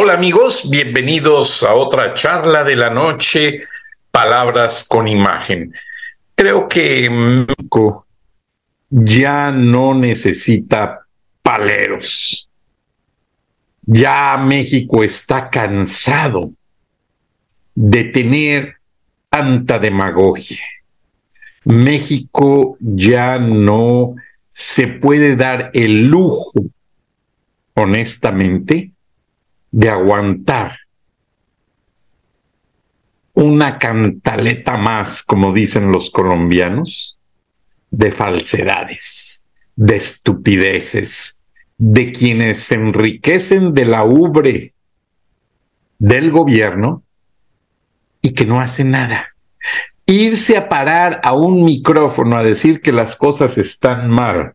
Hola amigos, bienvenidos a otra charla de la noche, Palabras con Imagen. Creo que México ya no necesita paleros. Ya México está cansado de tener tanta demagogia. México ya no se puede dar el lujo, honestamente, de aguantar una cantaleta más, como dicen los colombianos, de falsedades, de estupideces, de quienes se enriquecen de la ubre del gobierno y que no hacen nada. Irse a parar a un micrófono a decir que las cosas están mal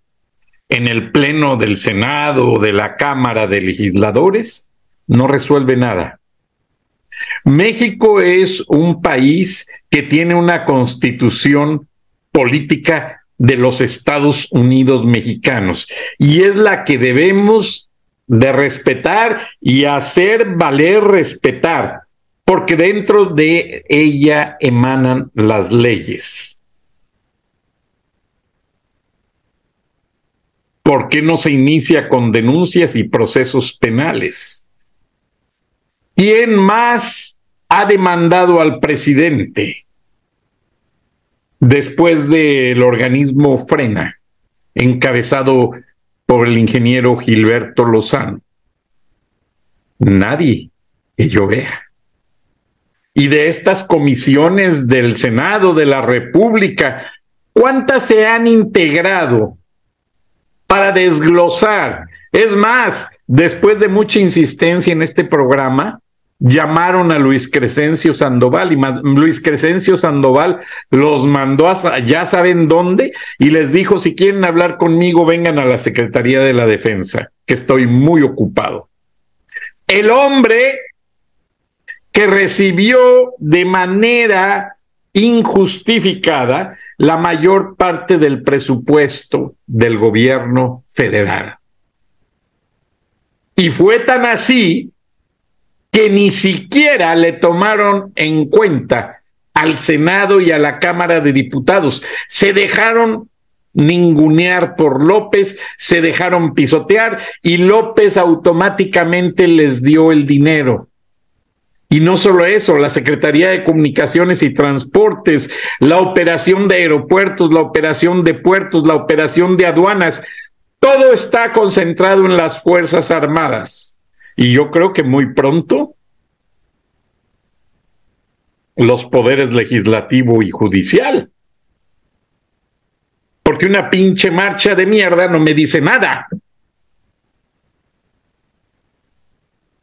en el pleno del Senado o de la Cámara de Legisladores no resuelve nada. México es un país que tiene una constitución política de los Estados Unidos mexicanos y es la que debemos de respetar y hacer valer respetar, porque dentro de ella emanan las leyes. ¿Por qué no se inicia con denuncias y procesos penales? ¿Quién más ha demandado al presidente después del organismo Frena, encabezado por el ingeniero Gilberto Lozano? Nadie que yo vea. Y de estas comisiones del Senado de la República, ¿cuántas se han integrado para desglosar? Es más, después de mucha insistencia en este programa, llamaron a Luis Crescencio Sandoval y Luis Crescencio Sandoval los mandó a ya saben dónde y les dijo si quieren hablar conmigo vengan a la Secretaría de la Defensa, que estoy muy ocupado. El hombre que recibió de manera injustificada la mayor parte del presupuesto del gobierno federal. Y fue tan así que ni siquiera le tomaron en cuenta al Senado y a la Cámara de Diputados. Se dejaron ningunear por López, se dejaron pisotear y López automáticamente les dio el dinero. Y no solo eso, la Secretaría de Comunicaciones y Transportes, la operación de aeropuertos, la operación de puertos, la operación de aduanas, todo está concentrado en las Fuerzas Armadas. Y yo creo que muy pronto los poderes legislativo y judicial. Porque una pinche marcha de mierda no me dice nada.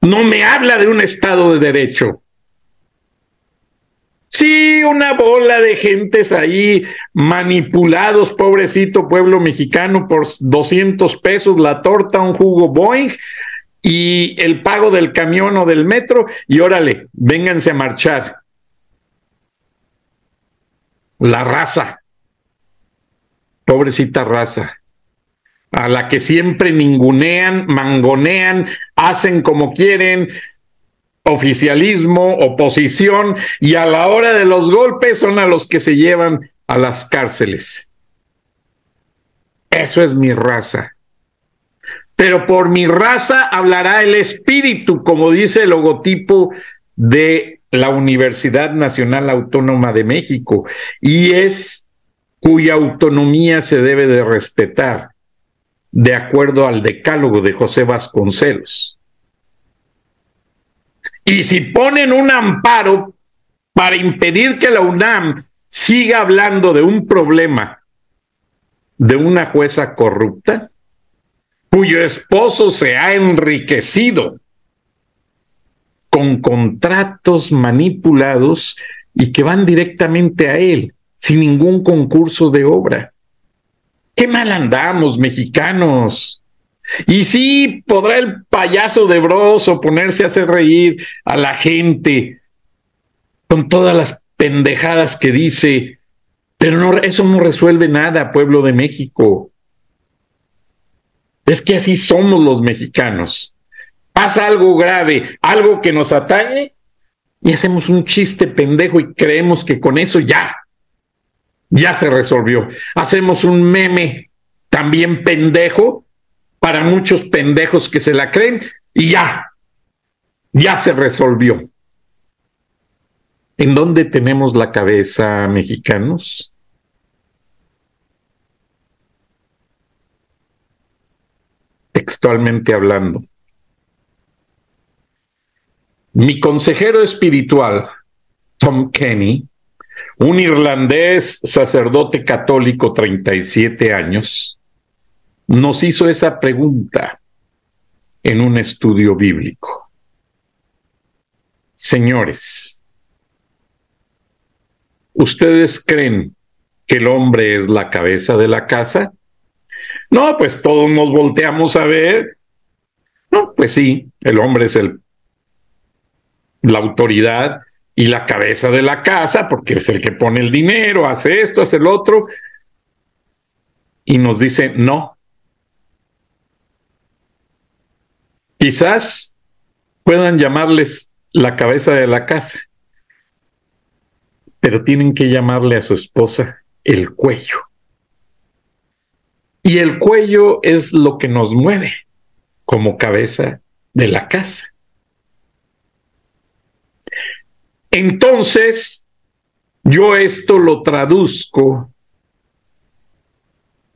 No me habla de un Estado de Derecho. Sí, una bola de gentes ahí manipulados, pobrecito pueblo mexicano, por 200 pesos la torta, un jugo Boeing, y el pago del camión o del metro y órale, vénganse a marchar. La raza, pobrecita raza. a la que siempre ningunean, mangonean, hacen como quieren, oficialismo, oposición, y a la hora de los golpes son a los que se llevan a las cárceles. Eso es mi raza. Pero por mi raza hablará el espíritu, como dice el logotipo de la Universidad Nacional Autónoma de México, y es cuya autonomía se debe de respetar, de acuerdo al decálogo de José Vasconcelos. Y si ponen un amparo para impedir que la UNAM siga hablando de un problema de una jueza corrupta, cuyo esposo se ha enriquecido con contratos manipulados y que van directamente a él, sin ningún concurso de obra. Qué mal andamos, mexicanos. Y sí, podrá el payaso de Broso ponerse a hacer reír a la gente con todas las pendejadas que dice, pero no, eso no resuelve nada, pueblo de México. Es que así somos los mexicanos. Pasa algo grave, algo que nos atañe, y hacemos un chiste pendejo y creemos que con eso ya, ya se resolvió. Hacemos un meme también pendejo para muchos pendejos que se la creen y ya, ya se resolvió. ¿En dónde tenemos la cabeza, mexicanos? Textualmente hablando. Mi consejero espiritual, Tom Kenny, un irlandés sacerdote católico, 37 años, nos hizo esa pregunta en un estudio bíblico. Señores, ¿ustedes creen que el hombre es la cabeza de la casa? No, pues todos nos volteamos a ver. No, pues sí, el hombre es el, la autoridad y la cabeza de la casa, porque es el que pone el dinero, hace esto, hace el otro. Y nos dice, no, Quizás puedan llamarles la cabeza de la casa, pero tienen que llamarle a su esposa el cuello. Y el cuello es lo que nos mueve como cabeza de la casa. Entonces, yo esto lo traduzco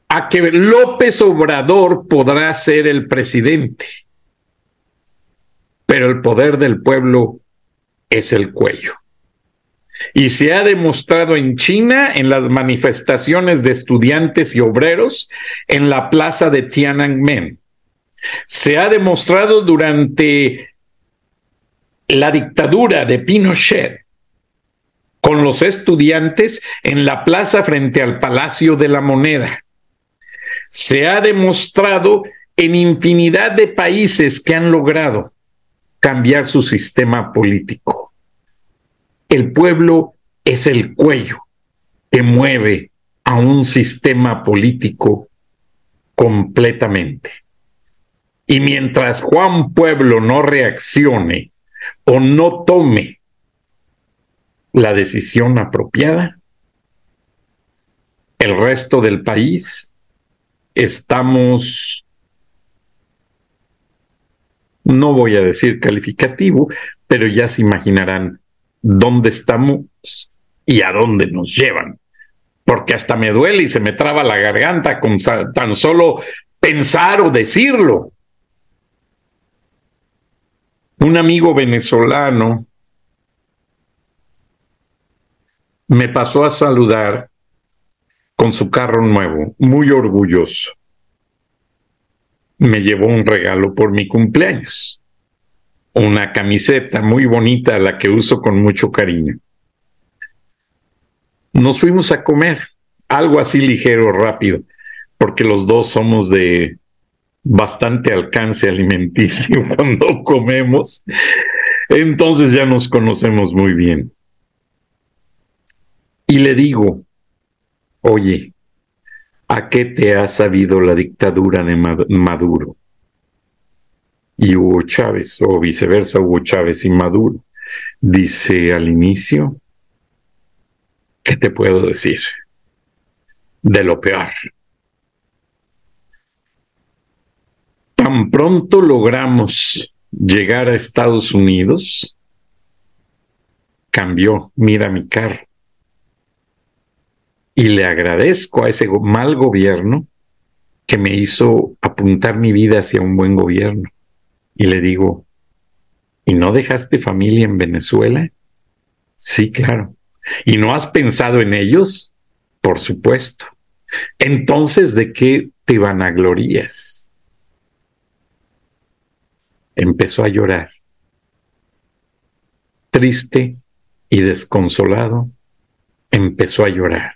a que López Obrador podrá ser el presidente pero el poder del pueblo es el cuello. Y se ha demostrado en China, en las manifestaciones de estudiantes y obreros, en la plaza de Tiananmen. Se ha demostrado durante la dictadura de Pinochet, con los estudiantes en la plaza frente al Palacio de la Moneda. Se ha demostrado en infinidad de países que han logrado cambiar su sistema político. El pueblo es el cuello que mueve a un sistema político completamente. Y mientras Juan Pueblo no reaccione o no tome la decisión apropiada, el resto del país estamos no voy a decir calificativo, pero ya se imaginarán dónde estamos y a dónde nos llevan. Porque hasta me duele y se me traba la garganta con tan solo pensar o decirlo. Un amigo venezolano me pasó a saludar con su carro nuevo, muy orgulloso me llevó un regalo por mi cumpleaños. Una camiseta muy bonita, la que uso con mucho cariño. Nos fuimos a comer, algo así ligero, rápido, porque los dos somos de bastante alcance alimenticio cuando comemos. Entonces ya nos conocemos muy bien. Y le digo, oye, ¿a qué te ha sabido la dictadura de Maduro? Y Hugo Chávez, o viceversa, Hugo Chávez y Maduro. Dice al inicio, ¿qué te puedo decir? De lo peor. Tan pronto logramos llegar a Estados Unidos, cambió, mira mi carro. Y le agradezco a ese mal gobierno que me hizo apuntar mi vida hacia un buen gobierno. Y le digo, ¿y no dejaste familia en Venezuela? Sí, claro. ¿Y no has pensado en ellos? Por supuesto. Entonces, ¿de qué te vanaglorías? Empezó a llorar, triste y desconsolado, empezó a llorar.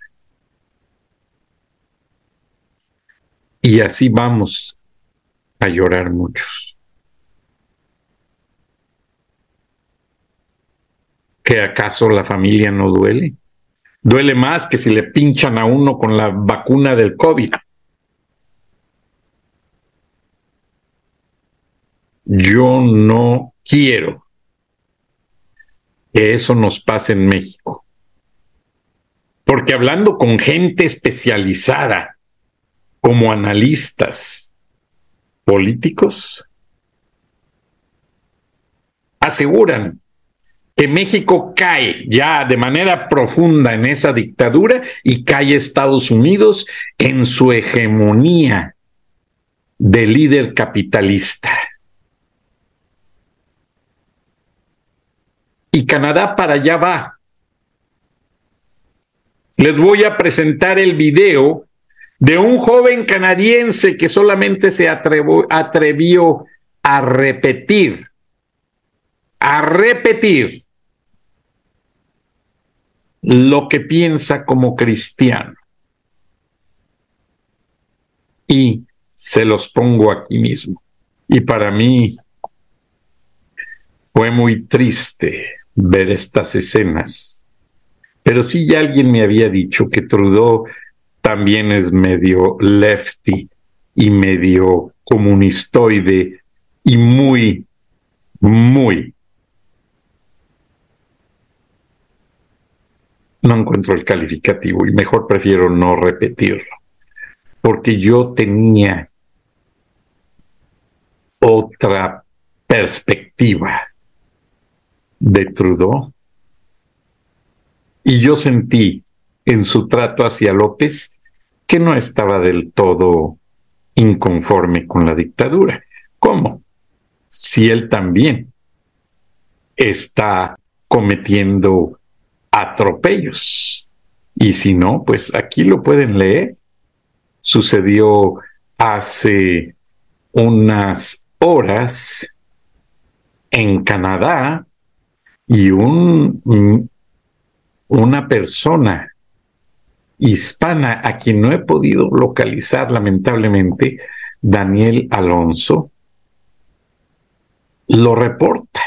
Y así vamos a llorar muchos. ¿Que acaso la familia no duele? Duele más que si le pinchan a uno con la vacuna del COVID. Yo no quiero que eso nos pase en México. Porque hablando con gente especializada como analistas políticos, aseguran que México cae ya de manera profunda en esa dictadura y cae Estados Unidos en su hegemonía de líder capitalista. Y Canadá para allá va. Les voy a presentar el video de un joven canadiense que solamente se atrevió a repetir, a repetir lo que piensa como cristiano. Y se los pongo aquí mismo. Y para mí fue muy triste ver estas escenas. Pero sí ya alguien me había dicho que Trudeau también es medio lefty y medio comunistoide y muy, muy no encuentro el calificativo y mejor prefiero no repetirlo, porque yo tenía otra perspectiva de Trudeau y yo sentí en su trato hacia López que no estaba del todo inconforme con la dictadura. ¿Cómo? Si él también está cometiendo atropellos. Y si no, pues aquí lo pueden leer. Sucedió hace unas horas en Canadá y un, una persona hispana a quien no he podido localizar lamentablemente, Daniel Alonso, lo reporta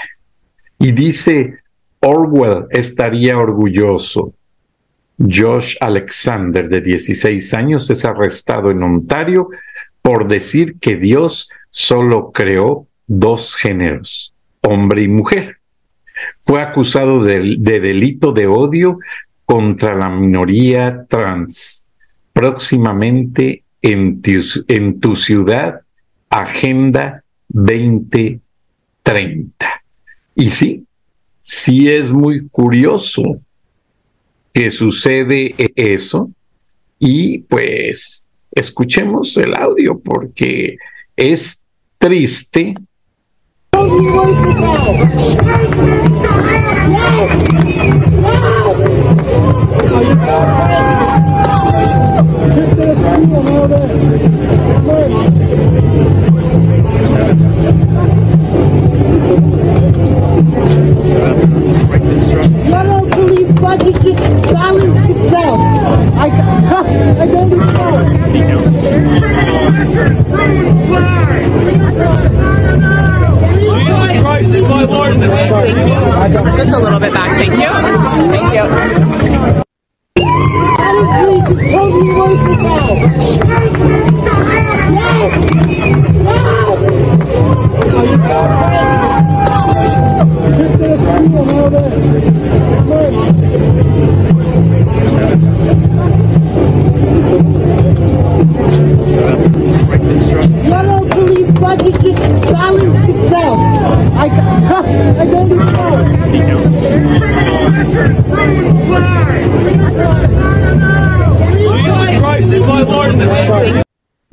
y dice, Orwell estaría orgulloso. Josh Alexander, de 16 años, es arrestado en Ontario por decir que Dios solo creó dos géneros, hombre y mujer. Fue acusado de, delito de odio contra la minoría trans. Próximamente en en tu ciudad, Agenda 2030. Y sí, sí es muy curioso que sucede eso y pues escuchemos el audio porque es triste. Police just balanced itself. I, I don't know. Just a little bit back, thank you. Thank you. Federal police is totally see racist. Yes! Yes!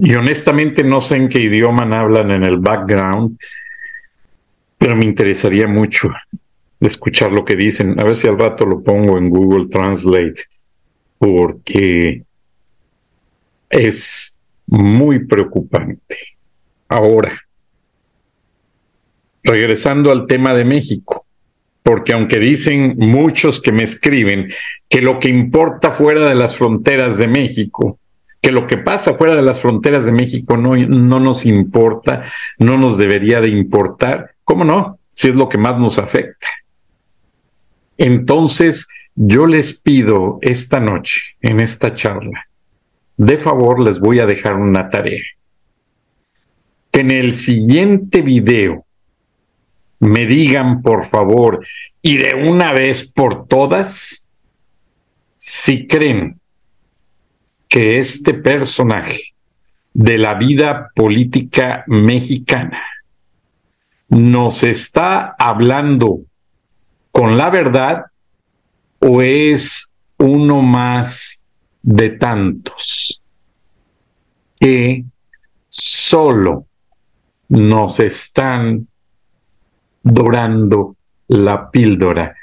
Y honestamente no sé en qué idioma hablan en el background, pero me interesaría mucho escuchar lo que dicen. A ver si al rato lo pongo en Google Translate, porque es muy preocupante. Ahora, regresando al tema de México, porque aunque dicen muchos que me escriben que lo que importa fuera de las fronteras de México, que lo que pasa fuera de las fronteras de México no, no nos importa, no nos debería de importar, ¿cómo no? Si es lo que más nos afecta. Entonces, yo les pido esta noche, en esta charla, de favor les voy a dejar una tarea. Que en el siguiente video me digan, por favor, y de una vez por todas, si creen que este personaje de la vida política mexicana nos está hablando con la verdad o es uno más de tantos que solo nos están dorando la píldora,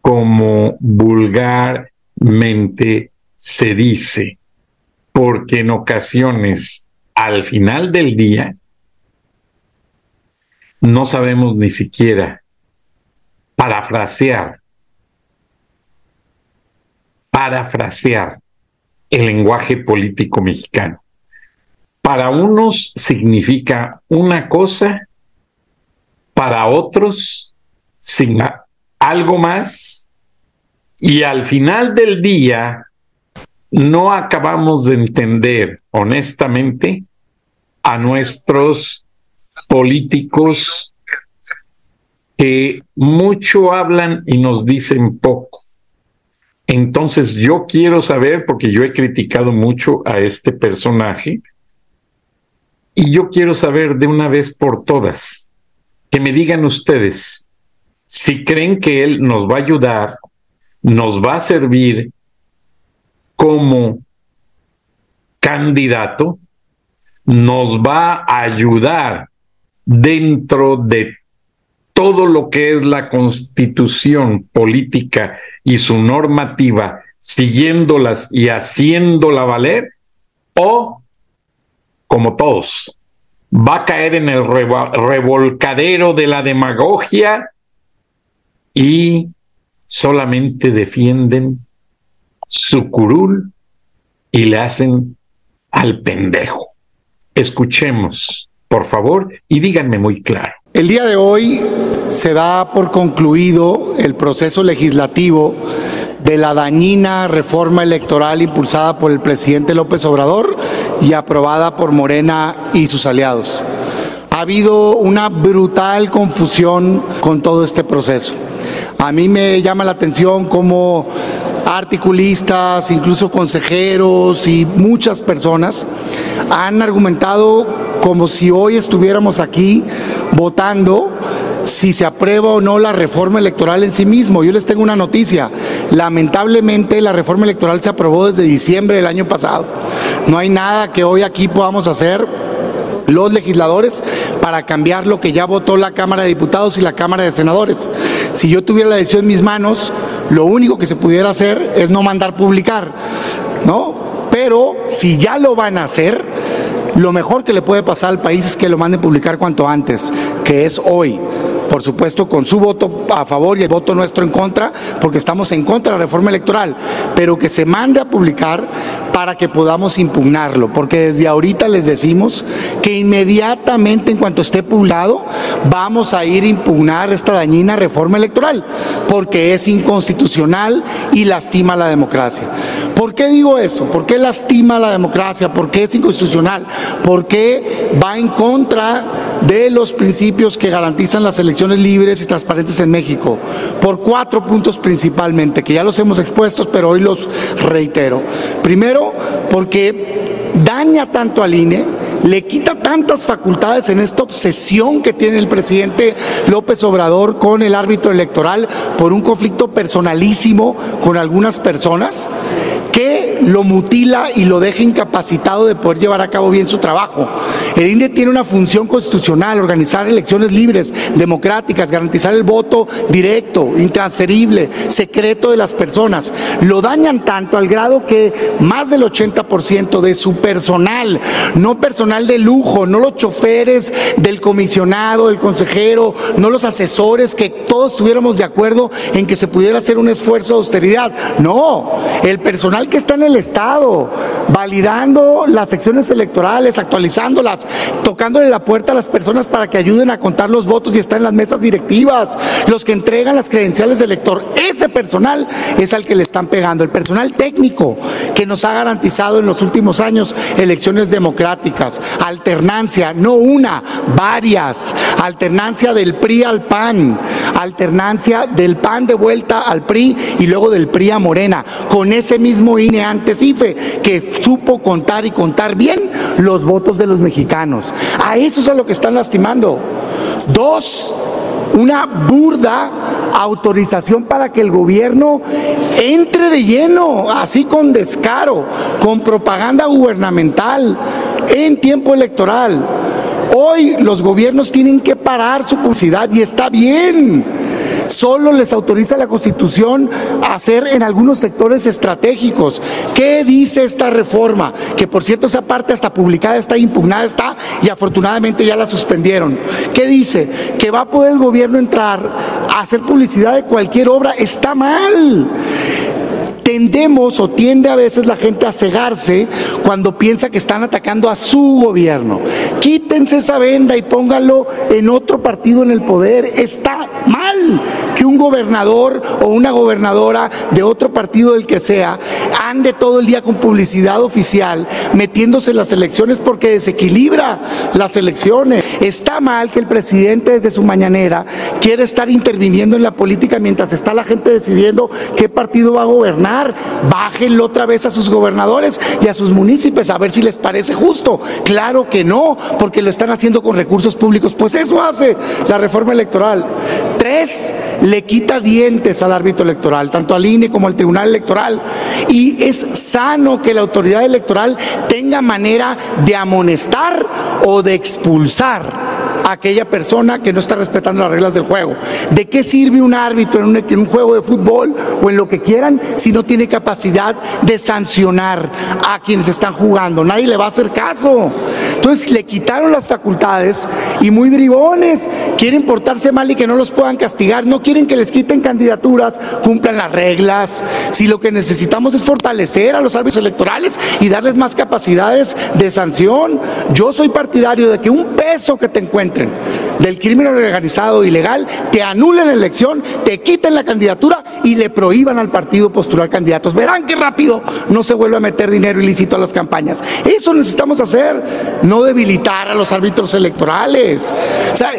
como vulgarmente se dice, porque en ocasiones, al final del día, no sabemos ni siquiera parafrasear, parafrasear el lenguaje político mexicano. Para unos significa una cosa, para otros sin algo más, y al final del día no acabamos de entender honestamente a nuestros políticos que mucho hablan y nos dicen poco. Entonces yo quiero saber, porque yo he criticado mucho a este personaje, y yo quiero saber de una vez por todas, que me digan ustedes si creen que él nos va a ayudar, nos va a servir como candidato, nos va a ayudar dentro de todo lo que es la constitución política y su normativa, siguiéndolas y haciéndola valer, o, como todos, va a caer en el revolcadero de la demagogia y solamente defienden su curul y le hacen al pendejo. Escuchemos, por favor, y díganme muy claro. El día de hoy se da por concluido el proceso legislativo de la dañina reforma electoral impulsada por el presidente López Obrador y aprobada por Morena y sus aliados. Ha habido una brutal confusión con todo este proceso. A mí me llama la atención cómo articulistas, incluso consejeros y muchas personas han argumentado como si hoy estuviéramos aquí votando si se aprueba o no la reforma electoral en sí mismo. Yo les tengo una noticia. Lamentablemente la reforma electoral se aprobó desde diciembre del año pasado. No hay nada que hoy aquí podamos hacer los legisladores para cambiar lo que ya votó la Cámara de Diputados y la Cámara de Senadores. Si yo tuviera la decisión en mis manos, lo único que se pudiera hacer es no mandar publicar, ¿no? Pero si ya lo van a hacer, lo mejor que le puede pasar al país es que lo manden publicar cuanto antes, que es hoy. Por supuesto con su voto a favor y el voto nuestro en contra, porque estamos en contra de la reforma electoral, pero que se mande a publicar para que podamos impugnarlo, porque desde ahorita les decimos que inmediatamente en cuanto esté publicado vamos a ir a impugnar esta dañina reforma electoral, porque es inconstitucional y lastima la democracia. ¿Por qué digo eso? ¿Por qué lastima la democracia? ¿Por qué es inconstitucional? Porque va en contra de los principios que garantizan las elecciones libres y transparentes en México, por cuatro puntos principalmente, que ya los hemos expuesto, pero hoy los reitero. Primero, porque daña tanto al INE, le quita tantas facultades en esta obsesión que tiene el presidente López Obrador con el árbitro electoral por un conflicto personalísimo con algunas personas lo mutila y lo deja incapacitado de poder llevar a cabo bien su trabajo. El INE tiene una función constitucional, organizar elecciones libres, democráticas, garantizar el voto directo, intransferible, secreto de las personas. Lo dañan tanto al grado que más del 80% de su personal, no personal de lujo, no los choferes del comisionado, del consejero, no los asesores, que todos estuviéramos de acuerdo en que se pudiera hacer un esfuerzo de austeridad. No, el personal que está en el Estado, validando las secciones electorales, actualizándolas, tocándole la puerta a las personas para que ayuden a contar los votos y están en las mesas directivas, los que entregan las credenciales de elector. Ese personal es al que le están pegando, el personal técnico que nos ha garantizado en los últimos años elecciones democráticas, alternancia, no una, varias, alternancia del PRI al PAN, alternancia del PAN de vuelta al PRI y luego del PRI a Morena, con ese mismo INE antes IFE, que supo contar y contar bien los votos de los mexicanos. A eso es a lo que están lastimando. Dos, una burda autorización para que el gobierno entre de lleno, así con descaro, con propaganda gubernamental en tiempo electoral. Hoy los gobiernos tienen que parar su publicidad y está bien solo les autoriza la Constitución a hacer en algunos sectores estratégicos. ¿Qué dice esta reforma? Que por cierto esa parte hasta publicada está, impugnada está y afortunadamente ya la suspendieron. ¿Qué dice? Que va a poder el gobierno entrar a hacer publicidad de cualquier obra. Está mal tendemos o tiende a veces la gente a cegarse cuando piensa que están atacando a su gobierno. Quítense esa venda y pónganlo en otro partido en el poder. Está mal que un gobernador o una gobernadora de otro partido del que sea ande todo el día con publicidad oficial metiéndose en las elecciones porque desequilibra las elecciones. Está mal que el presidente desde su mañanera quiera estar interviniendo en la política mientras está la gente decidiendo qué partido va a gobernar bájenlo otra vez a sus gobernadores y a sus municipios a ver si les parece justo. Claro que no, porque lo están haciendo con recursos públicos. Pues eso hace la reforma electoral. Tres, le quita dientes al árbitro electoral, tanto al INE como al Tribunal Electoral. Y es sano que la autoridad electoral tenga manera de amonestar o de expulsar aquella persona que no está respetando las reglas del juego. ¿De qué sirve un árbitro en un, juego de fútbol o en lo que quieran si no tiene capacidad de sancionar a quienes están jugando? Nadie le va a hacer caso. Entonces le quitaron las facultades y muy bribones quieren portarse mal y que no los puedan castigar. No quieren que les quiten candidaturas, cumplan las reglas. Si lo que necesitamos es fortalecer a los árbitros electorales y darles más capacidades de sanción. Yo soy partidario de que un peso que te encuentres del crimen organizado ilegal, te anulen la elección, te quiten la candidatura y le prohíban al partido postular candidatos. Verán qué rápido no se vuelve a meter dinero ilícito a las campañas. Eso necesitamos hacer, no debilitar a los árbitros electorales. O sea,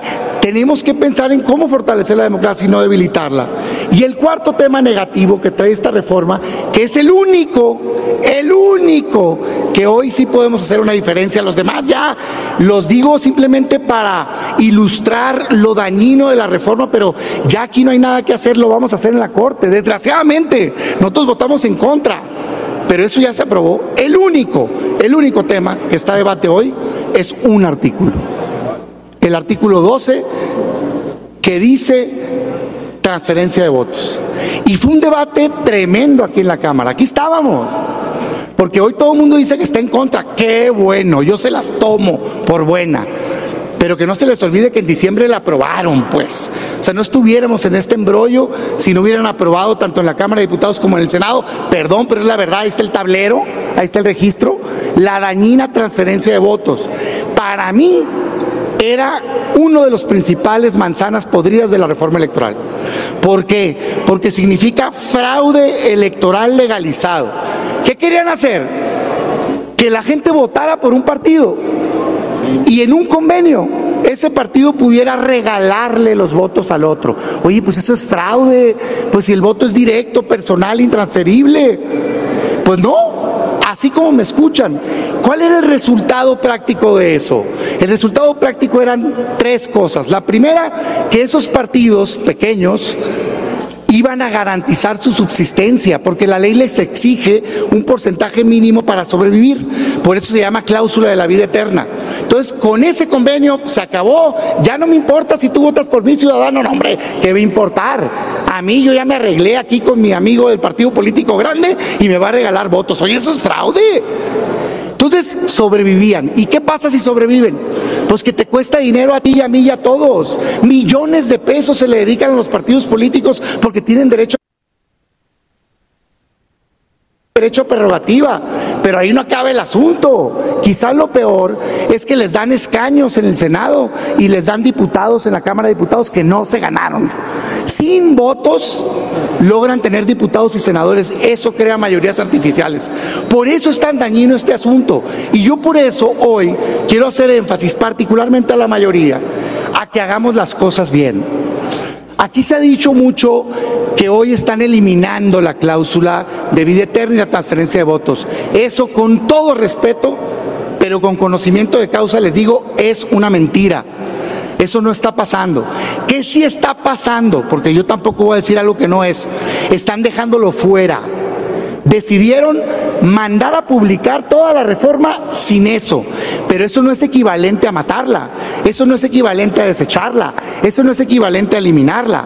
tenemos que pensar en cómo fortalecer la democracia y no debilitarla. Y el cuarto tema negativo que trae esta reforma, que es el único, el único que hoy sí podemos hacer una diferencia. Los demás ya los digo simplemente para ilustrar lo dañino de la reforma, pero ya aquí no hay nada que hacer, lo vamos a hacer en la Corte. Desgraciadamente, nosotros votamos en contra pero eso ya se aprobó. El único, el único tema que está a debate hoy es un artículo el artículo 12 que dice transferencia de votos. Y fue un debate tremendo aquí en la Cámara. Aquí estábamos. Porque hoy todo el mundo dice que está en contra. Qué bueno, yo se las tomo por buena. pero que no se les olvide que en diciembre la aprobaron, pues. O sea, no estuviéramos en este embrollo si no hubieran aprobado tanto en la Cámara de Diputados como en el Senado. Perdón, pero es la verdad, ahí está el tablero, ahí está el registro, la dañina transferencia de votos. Para mí era uno de los principales manzanas podridas de la reforma electoral. ¿Por qué? Porque significa fraude electoral legalizado. ¿Qué querían hacer? Que la gente votara por un partido y en un convenio ese partido pudiera regalarle los votos al otro. Oye, pues eso es fraude, pues si el voto es directo, personal, intransferible. Pues no, así como me escuchan. ¿Cuál era el resultado práctico de eso? El resultado práctico eran tres cosas. La primera, que esos partidos pequeños iban a garantizar su subsistencia, porque la ley les exige un porcentaje mínimo para sobrevivir. Por eso se llama cláusula de la vida eterna. Entonces, con ese convenio se acabó. Ya no me importa si tú votas por mi ciudadano, no, hombre, ¿qué va a importar? A mí yo ya me arreglé aquí con mi amigo del partido político grande y me va a regalar votos. Oye, eso es fraude. Entonces sobrevivían. ¿Y qué pasa si sobreviven? Pues que te cuesta dinero a ti y a mí y a todos. Millones de pesos se le dedican a los partidos políticos porque tienen derecho derecho prerrogativa, pero ahí no acaba el asunto. Quizás lo peor es que les dan escaños en el Senado y les dan diputados en la Cámara de Diputados que no se ganaron. Sin votos logran tener diputados y senadores. Eso crea mayorías artificiales. Por eso es tan dañino este asunto. Y yo por eso hoy quiero hacer énfasis particularmente a la mayoría, a que hagamos las cosas bien. Aquí se ha dicho mucho que hoy están eliminando la cláusula de vida eterna y la transferencia de votos. Eso con todo respeto, pero con conocimiento de causa les digo, es una mentira. Eso no está pasando. ¿Qué sí está pasando? Porque yo tampoco voy a decir algo que no es. Están dejándolo fuera. Decidieron mandar a publicar toda la reforma sin eso. Pero eso no es equivalente a matarla, eso no es equivalente a desecharla, eso no es equivalente a eliminarla.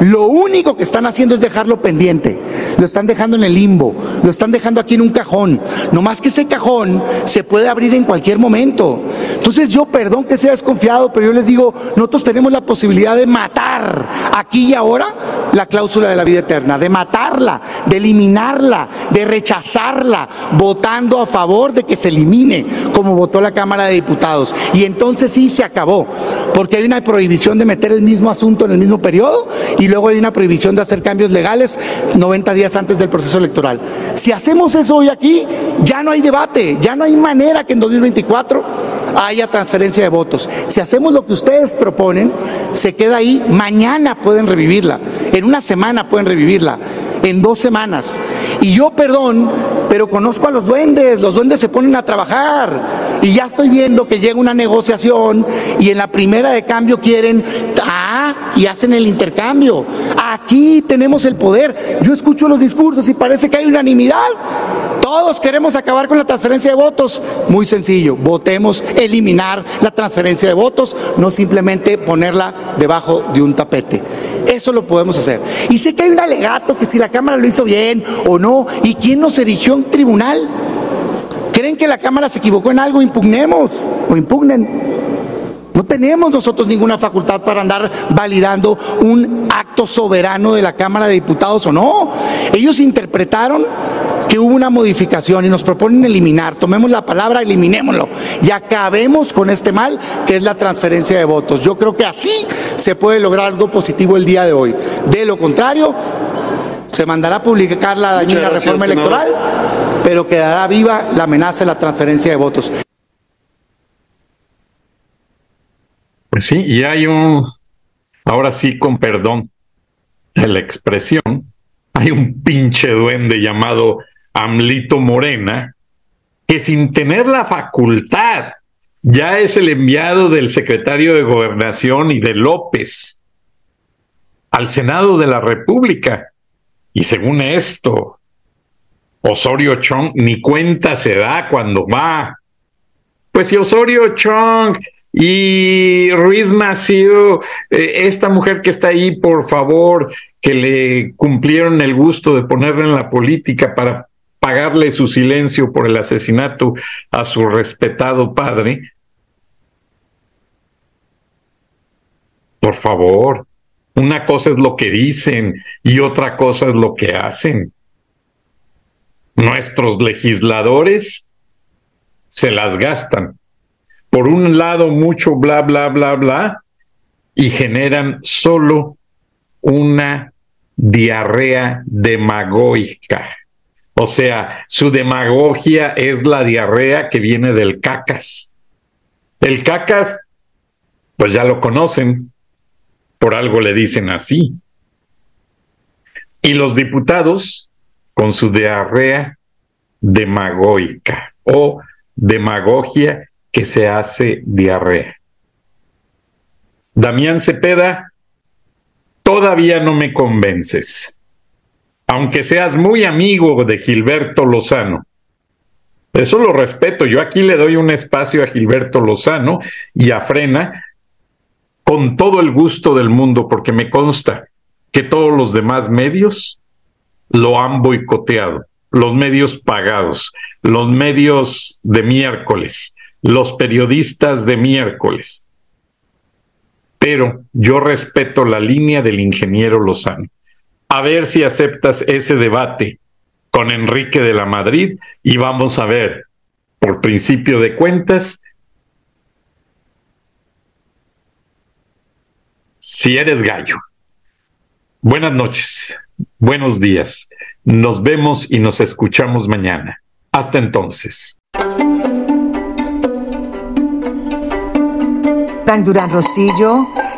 Lo único que están haciendo es dejarlo pendiente, lo están dejando en el limbo, lo están dejando aquí en un cajón. No más que ese cajón se puede abrir en cualquier momento. Entonces yo, perdón que sea desconfiado, pero yo les digo, nosotros tenemos la posibilidad de matar aquí y ahora la cláusula de la vida eterna, de matarla, de eliminarla, de rechazarla, votando a favor de que se elimine, como votó la Cámara de Diputados. Y entonces sí se acabó, porque hay una prohibición de meter el mismo asunto en el mismo periodo y luego hay una prohibición de hacer cambios legales 90 días antes del proceso electoral. Si hacemos eso hoy aquí, ya no hay debate, ya no hay manera que en 2024 haya transferencia de votos. Si hacemos lo que ustedes proponen, se queda ahí, mañana pueden revivirla, en una semana pueden revivirla, en dos semanas. Y yo, perdón, pero conozco a los duendes, los duendes se ponen a trabajar y ya estoy viendo que llega una negociación y en la primera de cambio quieren, ah, y hacen el intercambio. Aquí tenemos el poder. Yo escucho los discursos y parece que hay unanimidad. Todos queremos acabar con la transferencia de votos. Muy sencillo, votemos eliminar la transferencia de votos, no simplemente ponerla debajo de un tapete. Eso lo podemos hacer. Y sé que hay un alegato que si la Cámara lo hizo bien o no, ¿y quién nos erigió un tribunal? ¿Creen que la Cámara se equivocó en algo? Impugnemos o impugnen. No tenemos nosotros ninguna facultad para andar validando un acto soberano de la Cámara de Diputados o no. Ellos interpretaron que hubo una modificación y nos proponen eliminar. Tomemos la palabra, eliminémoslo y acabemos con este mal que es la transferencia de votos. Yo creo que así se puede lograr algo positivo el día de hoy. De lo contrario, se mandará a publicar la dañina reforma electoral, pero quedará viva la amenaza de la transferencia de votos. Pues sí, y hay un, ahora sí con perdón de la expresión, hay un pinche duende llamado Amlito Morena, que sin tener la facultad ya es el enviado del secretario de Gobernación y de López al Senado de la República. Y según esto, Osorio Chong ni cuenta se da cuando va. Pues si Osorio Chong y Ruiz Macio, eh, esta mujer que está ahí, por favor, que le cumplieron el gusto de ponerla en la política para pagarle su silencio por el asesinato a su respetado padre, Por favor, una cosa es lo que dicen y otra cosa es lo que hacen. Nuestros legisladores se las gastan. Por un lado, mucho bla, bla, bla, bla, y generan solo una diarrea demagógica. O sea, su demagogia es la diarrea que viene del cacas. El cacas, pues ya lo conocen, por algo le dicen así. Y los diputados, con su diarrea demagógica o demagogia que se hace diarrea. Damián Cepeda, todavía no me convences, aunque seas muy amigo de Gilberto Lozano. Eso lo respeto. Yo aquí le doy un espacio a Gilberto Lozano y a Frena con todo el gusto del mundo, porque me consta que todos los demás medios lo han boicoteado, los medios pagados, los medios de miércoles, los periodistas de miércoles. Pero yo respeto la línea del ingeniero Lozano. A ver si aceptas ese debate con Enrique de la Madrid y vamos a ver, por principio de cuentas, si eres gallo. Buenas noches, buenos días. Nos vemos y nos escuchamos mañana. Hasta entonces. Frank Durán Rosillo